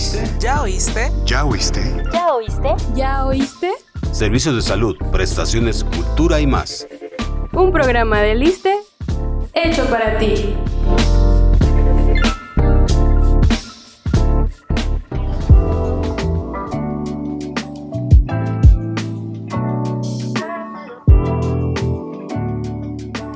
oíste? ¿Ya oíste? ¿Ya oíste? ¿Ya oíste? ¿Ya oíste? Servicios de salud, prestaciones, cultura y más. Un programa de Liste hecho para ti.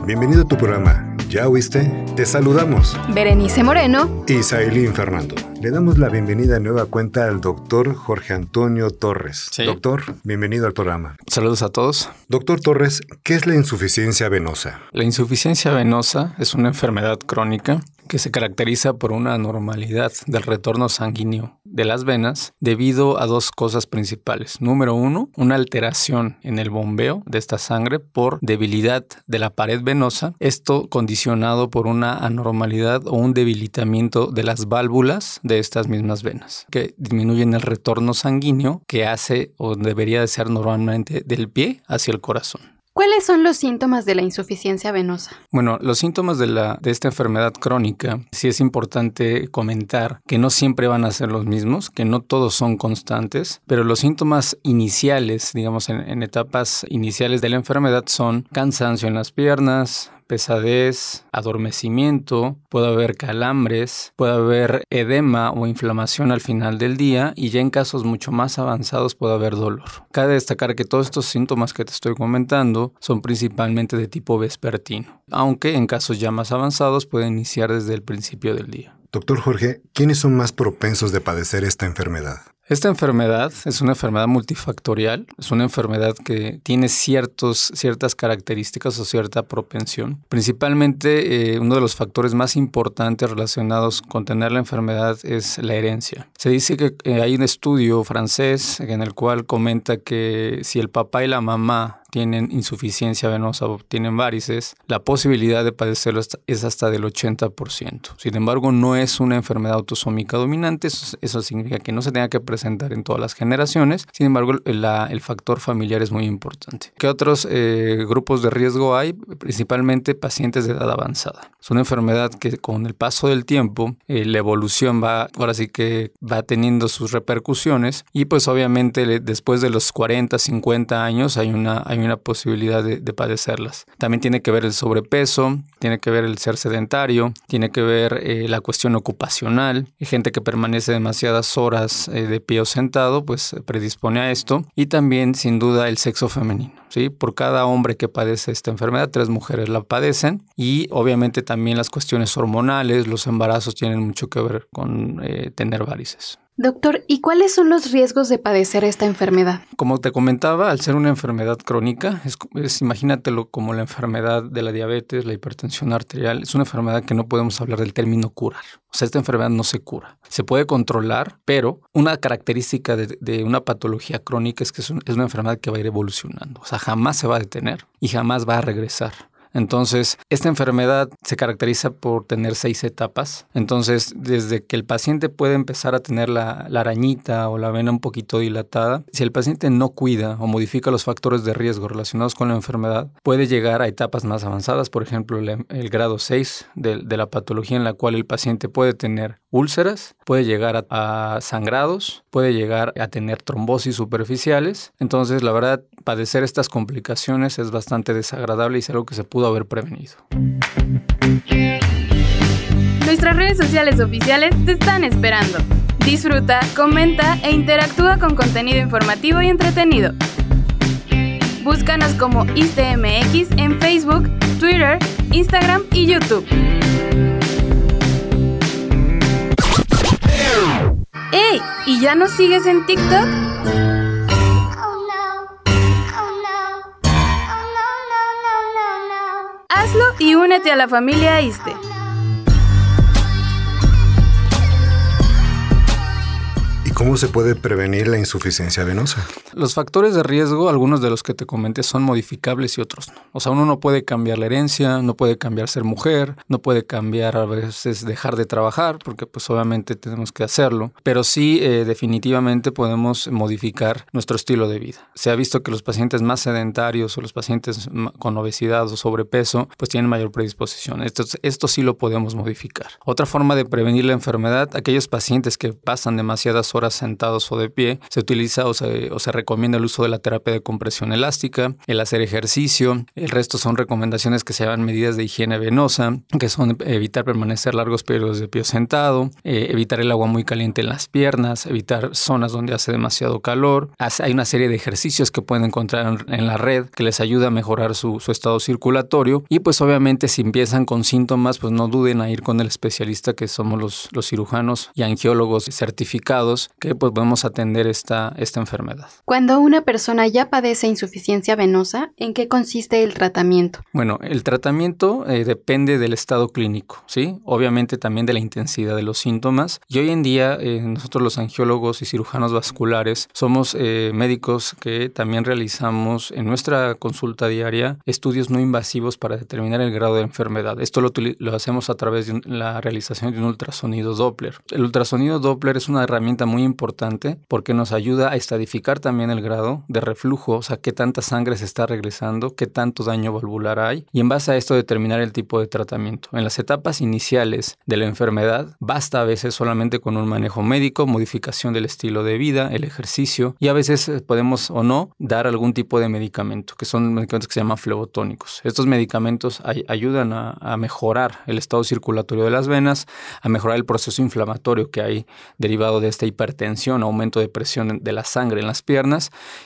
Bienvenido a tu programa. ¿Ya oíste? Te saludamos. Berenice Moreno y Sailín Fernando. Le damos la bienvenida a nueva cuenta al doctor Jorge Antonio Torres. Sí. Doctor, bienvenido al programa. Saludos a todos. Doctor Torres, ¿qué es la insuficiencia venosa? La insuficiencia venosa es una enfermedad crónica que se caracteriza por una anormalidad del retorno sanguíneo de las venas debido a dos cosas principales. Número uno, una alteración en el bombeo de esta sangre por debilidad de la pared venosa, esto condicionado por una anormalidad o un debilitamiento de las válvulas de estas mismas venas, que disminuyen el retorno sanguíneo que hace o debería de ser normalmente del pie hacia el corazón. ¿Cuáles son los síntomas de la insuficiencia venosa? Bueno, los síntomas de, la, de esta enfermedad crónica, sí es importante comentar que no siempre van a ser los mismos, que no todos son constantes, pero los síntomas iniciales, digamos, en, en etapas iniciales de la enfermedad son cansancio en las piernas, pesadez, adormecimiento, puede haber calambres, puede haber edema o inflamación al final del día y ya en casos mucho más avanzados puede haber dolor. Cabe destacar que todos estos síntomas que te estoy comentando son principalmente de tipo vespertino, aunque en casos ya más avanzados pueden iniciar desde el principio del día. Doctor Jorge, ¿quiénes son más propensos de padecer esta enfermedad? Esta enfermedad es una enfermedad multifactorial, es una enfermedad que tiene ciertos, ciertas características o cierta propensión. Principalmente eh, uno de los factores más importantes relacionados con tener la enfermedad es la herencia. Se dice que eh, hay un estudio francés en el cual comenta que si el papá y la mamá tienen insuficiencia venosa o tienen varices, la posibilidad de padecerlo es hasta del 80%. Sin embargo, no es una enfermedad autosómica dominante, eso, eso significa que no se tenga que presentar en todas las generaciones, sin embargo, la, el factor familiar es muy importante. ¿Qué otros eh, grupos de riesgo hay? Principalmente pacientes de edad avanzada. Es una enfermedad que con el paso del tiempo, eh, la evolución va, ahora sí que va teniendo sus repercusiones y pues obviamente después de los 40, 50 años hay una, hay una posibilidad de, de, padecerlas. También tiene que ver el sobrepeso, tiene que ver el ser sedentario, tiene que ver eh, la cuestión ocupacional. Gente que permanece demasiadas horas eh, de pie o sentado, pues predispone a esto. Y también, sin duda, el sexo femenino. ¿sí? Por cada hombre que padece esta enfermedad, tres mujeres la padecen. Y obviamente también las cuestiones hormonales, los embarazos tienen mucho que ver con eh, tener varices. Doctor, ¿y cuáles son los riesgos de padecer esta enfermedad? Como te comentaba, al ser una enfermedad crónica, es, imagínatelo como la enfermedad de la diabetes, la hipertensión arterial, es una enfermedad que no podemos hablar del término curar. O sea, esta enfermedad no se cura. Se puede controlar, pero una característica de, una patología crónica es que es una enfermedad que va a ir evolucionando. O sea, jamás se va a detener y jamás va a regresar. Entonces, esta enfermedad se caracteriza por tener seis etapas. Entonces, desde que el paciente puede empezar a tener la, arañita o la vena un poquito dilatada, si el paciente no cuida o modifica los factores de riesgo relacionados con la enfermedad, puede llegar a etapas más avanzadas, por ejemplo, el, grado 6 de, la patología en la cual el paciente puede tener úlceras, puede llegar a sangrados, puede llegar a tener trombosis superficiales. Entonces, la verdad, padecer estas complicaciones es bastante desagradable y es algo que se pudo haber prevenido. Nuestras redes sociales oficiales te están esperando. Disfruta, comenta e interactúa con contenido informativo y entretenido. Búscanos como ISTMX en Facebook, Twitter, Instagram y YouTube. ¡Ey! ¿Y ya nos sigues en TikTok? Hazlo y únete a la familia ¿Cómo se puede prevenir la insuficiencia venosa? Los factores de riesgo, algunos de los que te comenté, son modificables y otros no. O sea, uno no puede cambiar la herencia, no puede cambiar ser mujer, no puede cambiar a veces dejar de trabajar, porque pues obviamente tenemos que hacerlo, pero sí eh, definitivamente podemos modificar nuestro estilo de vida. Se ha visto que los pacientes más sedentarios o los pacientes con obesidad o sobrepeso pues tienen mayor predisposición. Esto, esto sí lo podemos modificar. Otra forma de prevenir la enfermedad, aquellos pacientes que pasan demasiadas horas sentados o de pie, se utiliza o se, o se recomienda el uso de la terapia de compresión elástica, el hacer ejercicio, el resto son recomendaciones que se llaman medidas de higiene venosa, que son evitar permanecer largos periodos de pie sentado, eh, evitar el agua muy caliente en las piernas, evitar zonas donde hace demasiado calor. Hay una serie de ejercicios que pueden encontrar en la red que les ayuda a mejorar su, su estado circulatorio y pues obviamente si empiezan con síntomas pues no duden a ir con el especialista que somos los, los cirujanos y angiólogos certificados que pues podemos atender esta, esta enfermedad. Cuando una persona ya padece insuficiencia venosa, ¿en qué consiste el tratamiento? Bueno, el tratamiento eh, depende del estado clínico, ¿sí? Obviamente también de la intensidad de los síntomas. Y hoy en día eh, nosotros los angiólogos y cirujanos vasculares somos eh, médicos que también realizamos en nuestra consulta diaria estudios no invasivos para determinar el grado de enfermedad. Esto lo, lo hacemos a través de la realización de un ultrasonido Doppler. El ultrasonido Doppler es una herramienta muy importante porque nos ayuda a estadificar también el grado de reflujo, o sea, qué tanta sangre se está regresando, qué tanto daño valvular hay y en base a esto determinar el tipo de tratamiento. En las etapas iniciales de la enfermedad basta a veces solamente con un manejo médico, modificación del estilo de vida, el ejercicio y a veces eh, podemos o no dar algún tipo de medicamento, que son medicamentos que se llaman flebotónicos. Estos medicamentos ayudan a, a mejorar el estado circulatorio de las venas, a mejorar el proceso inflamatorio que hay derivado de esta hipertensión, aumento de presión de la sangre en las piernas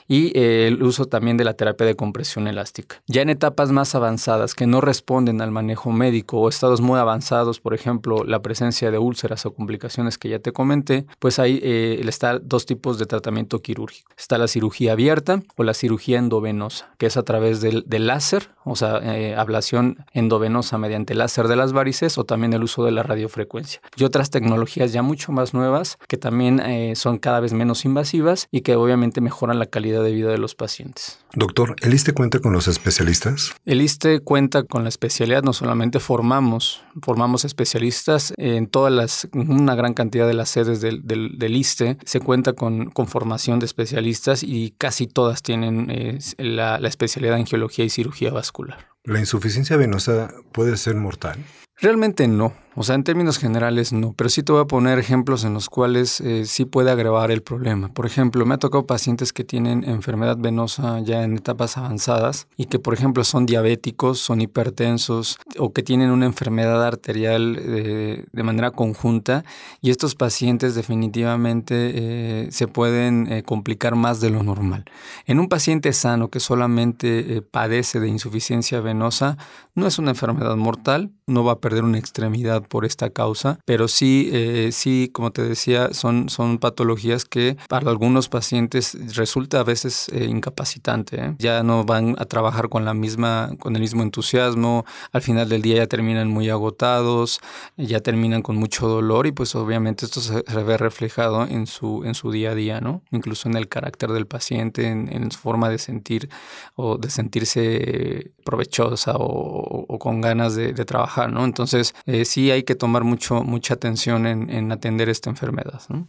y eh, el uso también de la terapia de compresión elástica. Ya en etapas más avanzadas que no responden al manejo médico o estados muy avanzados, por ejemplo, la presencia de úlceras o complicaciones que ya te comenté, pues ahí eh, dos tipos de tratamiento quirúrgico. Está la cirugía abierta o la cirugía endovenosa, que es a través del, láser, o sea, eh, ablación endovenosa mediante láser de las varices o también el uso de la radiofrecuencia. Y otras tecnologías ya mucho más nuevas que también eh, son cada vez menos invasivas y que obviamente mejoran la calidad de vida de los pacientes. Doctor, ¿el ISTE cuenta con los especialistas? El ISTE cuenta con la especialidad, no solamente formamos, formamos especialistas en todas las, una gran cantidad de las sedes del, del, ISTE, se cuenta con, con, formación de especialistas y casi todas tienen eh, la, la especialidad en geología y cirugía vascular. ¿La insuficiencia venosa puede ser mortal? Realmente no. O sea, en términos generales no, pero sí te voy a poner ejemplos en los cuales eh, sí puede agravar el problema. Por ejemplo, me ha tocado pacientes que tienen enfermedad venosa ya en etapas avanzadas y que, por ejemplo, son diabéticos, son hipertensos o que tienen una enfermedad arterial eh, de manera conjunta y estos pacientes definitivamente eh, se pueden complicar más de lo normal. En un paciente sano que solamente padece de insuficiencia venosa, no es una enfermedad mortal, no va a perder una extremidad por esta causa, pero sí, eh, sí, como te decía, son, son patologías que para algunos pacientes resulta a veces eh, incapacitante. ¿eh? Ya no van a trabajar con la misma, con el mismo entusiasmo, al final del día ya terminan muy agotados, ya terminan con mucho dolor y pues obviamente esto se, ve reflejado en su, en su día a día, ¿no? Incluso en el carácter del paciente, en, su forma de sentir o de sentirse provechosa o, con ganas de, de, trabajar, ¿no? Entonces, sí hay que tomar mucho, mucha atención en, atender esta enfermedad. ¿no?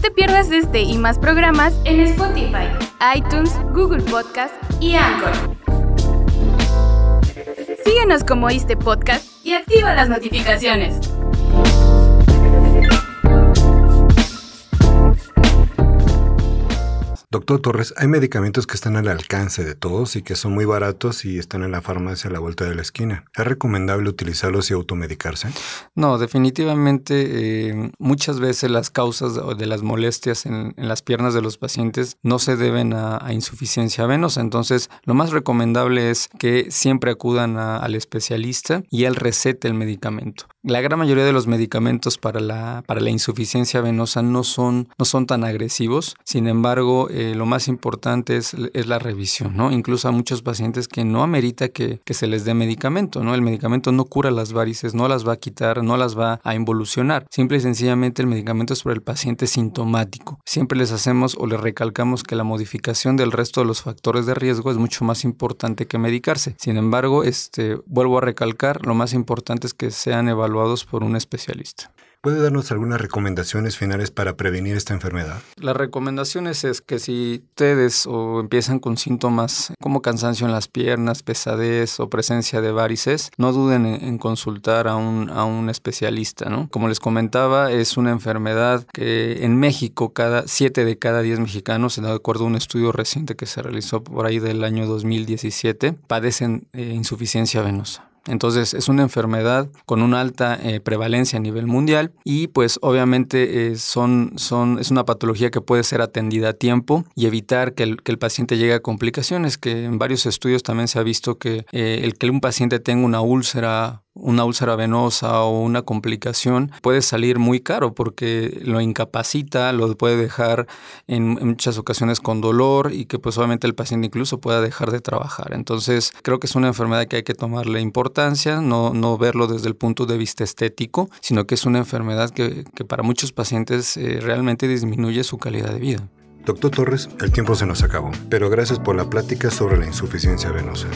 te pierdas este y más programas en Spotify, iTunes, Google Podcast y Anchor. Síguenos como este podcast y activa las notificaciones. Doctor Torres, hay medicamentos que están al alcance de todos y que son muy baratos y están en la farmacia a la vuelta de la esquina. ¿Es recomendable utilizarlos y automedicarse? No, definitivamente eh, muchas veces las causas de las molestias en, las piernas de los pacientes no se deben a, insuficiencia venosa. Entonces, lo más recomendable es que siempre acudan al especialista y él recete el medicamento. La gran mayoría de los medicamentos para la, para la insuficiencia venosa no son, no son tan agresivos. Sin embargo, lo más importante es, es, la revisión, ¿no? Incluso a muchos pacientes que no amerita que, que, se les dé medicamento, ¿no? El medicamento no cura las varices, no las va a quitar, no las va a involucionar. Simple y sencillamente el medicamento es para el paciente sintomático. Siempre les hacemos o les recalcamos que la modificación del resto de los factores de riesgo es mucho más importante que medicarse. Sin embargo, este, vuelvo a recalcar, lo más importante es que sean evaluados por un especialista. ¿Puede darnos algunas recomendaciones finales para prevenir esta enfermedad? Las recomendaciones es que si ustedes o empiezan con síntomas como cansancio en las piernas, pesadez o presencia de varices, no duden en, consultar a un, a un especialista. ¿no? Como les comentaba, es una enfermedad que en México cada 7 de cada 10 mexicanos, de acuerdo a un estudio reciente que se realizó por ahí del año 2017, padecen eh, insuficiencia venosa. Entonces es una enfermedad con una alta eh, prevalencia a nivel mundial y pues obviamente eh, son, son, es una patología que puede ser atendida a tiempo y evitar que el, que el paciente llegue a complicaciones, que en varios estudios también se ha visto que eh, el que un paciente tenga una úlcera una úlcera venosa o una complicación puede salir muy caro porque lo incapacita, lo puede dejar en, muchas ocasiones con dolor y que pues obviamente el paciente incluso pueda dejar de trabajar. Entonces creo que es una enfermedad que hay que tomarle importancia, no, no verlo desde el punto de vista estético, sino que es una enfermedad que, para muchos pacientes eh, realmente disminuye su calidad de vida. Doctor Torres, el tiempo se nos acabó, pero gracias por la plática sobre la insuficiencia venosa.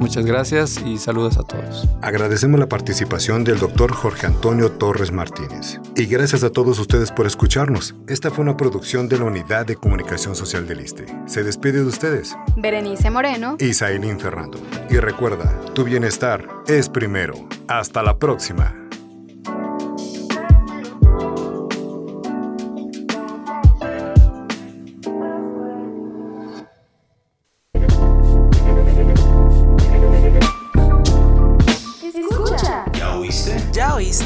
Muchas gracias y saludos a todos. Agradecemos la participación del doctor Jorge Antonio Torres Martínez. Y gracias a todos ustedes por escucharnos. Esta fue una producción de la Unidad de Comunicación Social del ISTE. Se despide de ustedes. Berenice Moreno. Y Zailín Fernando. Y recuerda, tu bienestar es primero. Hasta la próxima.